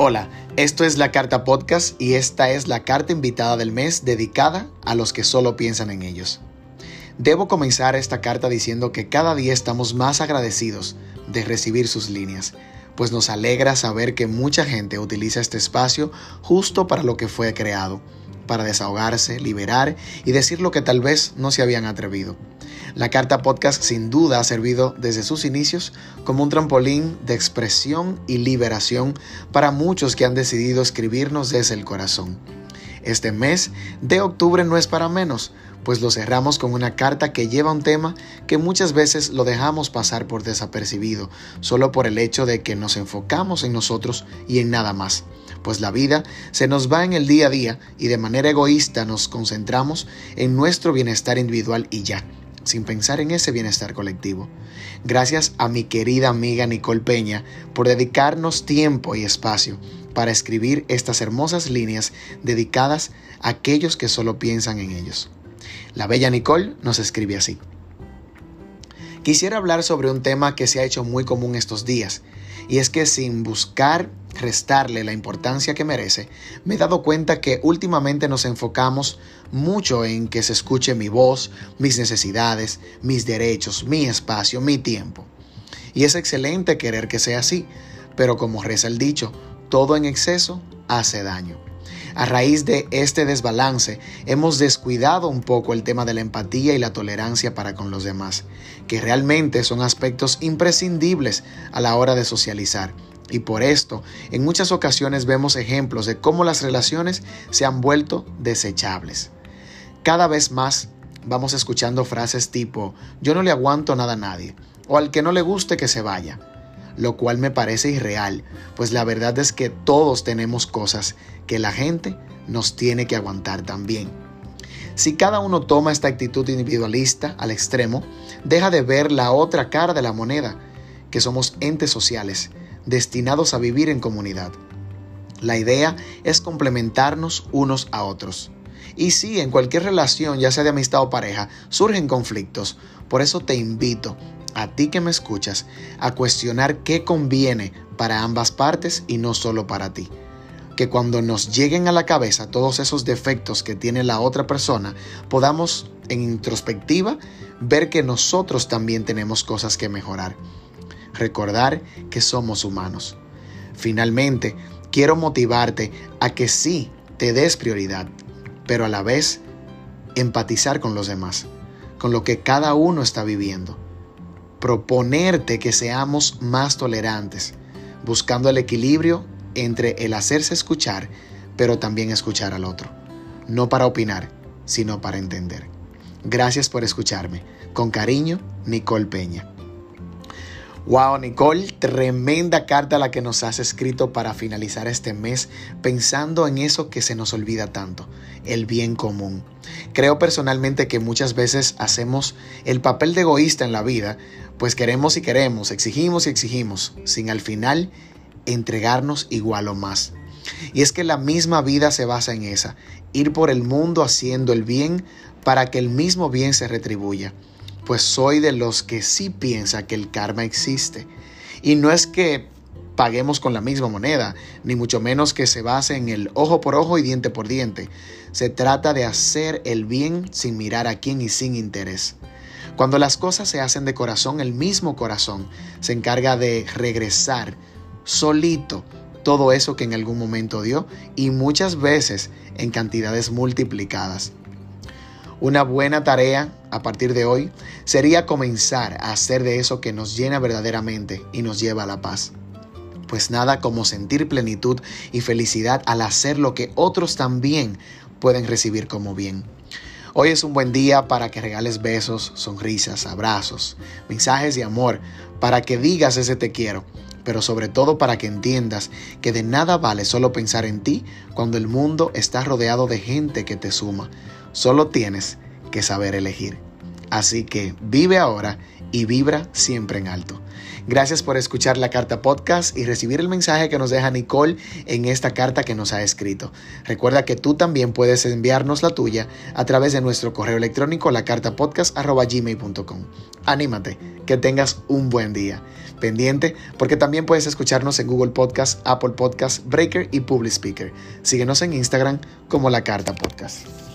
Hola, esto es la Carta Podcast y esta es la carta invitada del mes dedicada a los que solo piensan en ellos. Debo comenzar esta carta diciendo que cada día estamos más agradecidos de recibir sus líneas, pues nos alegra saber que mucha gente utiliza este espacio justo para lo que fue creado, para desahogarse, liberar y decir lo que tal vez no se habían atrevido. La carta podcast sin duda ha servido desde sus inicios como un trampolín de expresión y liberación para muchos que han decidido escribirnos desde el corazón. Este mes de octubre no es para menos, pues lo cerramos con una carta que lleva un tema que muchas veces lo dejamos pasar por desapercibido, solo por el hecho de que nos enfocamos en nosotros y en nada más. Pues la vida se nos va en el día a día y de manera egoísta nos concentramos en nuestro bienestar individual y ya sin pensar en ese bienestar colectivo. Gracias a mi querida amiga Nicole Peña por dedicarnos tiempo y espacio para escribir estas hermosas líneas dedicadas a aquellos que solo piensan en ellos. La bella Nicole nos escribe así. Quisiera hablar sobre un tema que se ha hecho muy común estos días, y es que sin buscar restarle la importancia que merece, me he dado cuenta que últimamente nos enfocamos mucho en que se escuche mi voz, mis necesidades, mis derechos, mi espacio, mi tiempo. Y es excelente querer que sea así, pero como reza el dicho, todo en exceso hace daño. A raíz de este desbalance, hemos descuidado un poco el tema de la empatía y la tolerancia para con los demás, que realmente son aspectos imprescindibles a la hora de socializar. Y por esto, en muchas ocasiones vemos ejemplos de cómo las relaciones se han vuelto desechables. Cada vez más vamos escuchando frases tipo, yo no le aguanto nada a nadie, o al que no le guste que se vaya lo cual me parece irreal, pues la verdad es que todos tenemos cosas que la gente nos tiene que aguantar también. Si cada uno toma esta actitud individualista al extremo, deja de ver la otra cara de la moneda, que somos entes sociales, destinados a vivir en comunidad. La idea es complementarnos unos a otros. Y sí, en cualquier relación, ya sea de amistad o pareja, surgen conflictos. Por eso te invito a ti que me escuchas a cuestionar qué conviene para ambas partes y no solo para ti. Que cuando nos lleguen a la cabeza todos esos defectos que tiene la otra persona, podamos en introspectiva ver que nosotros también tenemos cosas que mejorar. Recordar que somos humanos. Finalmente, quiero motivarte a que sí te des prioridad, pero a la vez empatizar con los demás, con lo que cada uno está viviendo proponerte que seamos más tolerantes, buscando el equilibrio entre el hacerse escuchar, pero también escuchar al otro. No para opinar, sino para entender. Gracias por escucharme. Con cariño, Nicole Peña. Wow, Nicole, tremenda carta la que nos has escrito para finalizar este mes pensando en eso que se nos olvida tanto, el bien común. Creo personalmente que muchas veces hacemos el papel de egoísta en la vida, pues queremos y queremos, exigimos y exigimos, sin al final entregarnos igual o más. Y es que la misma vida se basa en esa, ir por el mundo haciendo el bien para que el mismo bien se retribuya pues soy de los que sí piensa que el karma existe. Y no es que paguemos con la misma moneda, ni mucho menos que se base en el ojo por ojo y diente por diente. Se trata de hacer el bien sin mirar a quién y sin interés. Cuando las cosas se hacen de corazón, el mismo corazón se encarga de regresar solito todo eso que en algún momento dio y muchas veces en cantidades multiplicadas. Una buena tarea a partir de hoy sería comenzar a hacer de eso que nos llena verdaderamente y nos lleva a la paz. Pues nada como sentir plenitud y felicidad al hacer lo que otros también pueden recibir como bien. Hoy es un buen día para que regales besos, sonrisas, abrazos, mensajes de amor, para que digas ese te quiero, pero sobre todo para que entiendas que de nada vale solo pensar en ti cuando el mundo está rodeado de gente que te suma Solo tienes que saber elegir. Así que vive ahora y vibra siempre en alto. Gracias por escuchar la carta podcast y recibir el mensaje que nos deja Nicole en esta carta que nos ha escrito. Recuerda que tú también puedes enviarnos la tuya a través de nuestro correo electrónico lacartapodcast.gmail.com. Anímate, que tengas un buen día. Pendiente porque también puedes escucharnos en Google Podcast, Apple Podcast, Breaker y Public Speaker. Síguenos en Instagram como La Carta Podcast.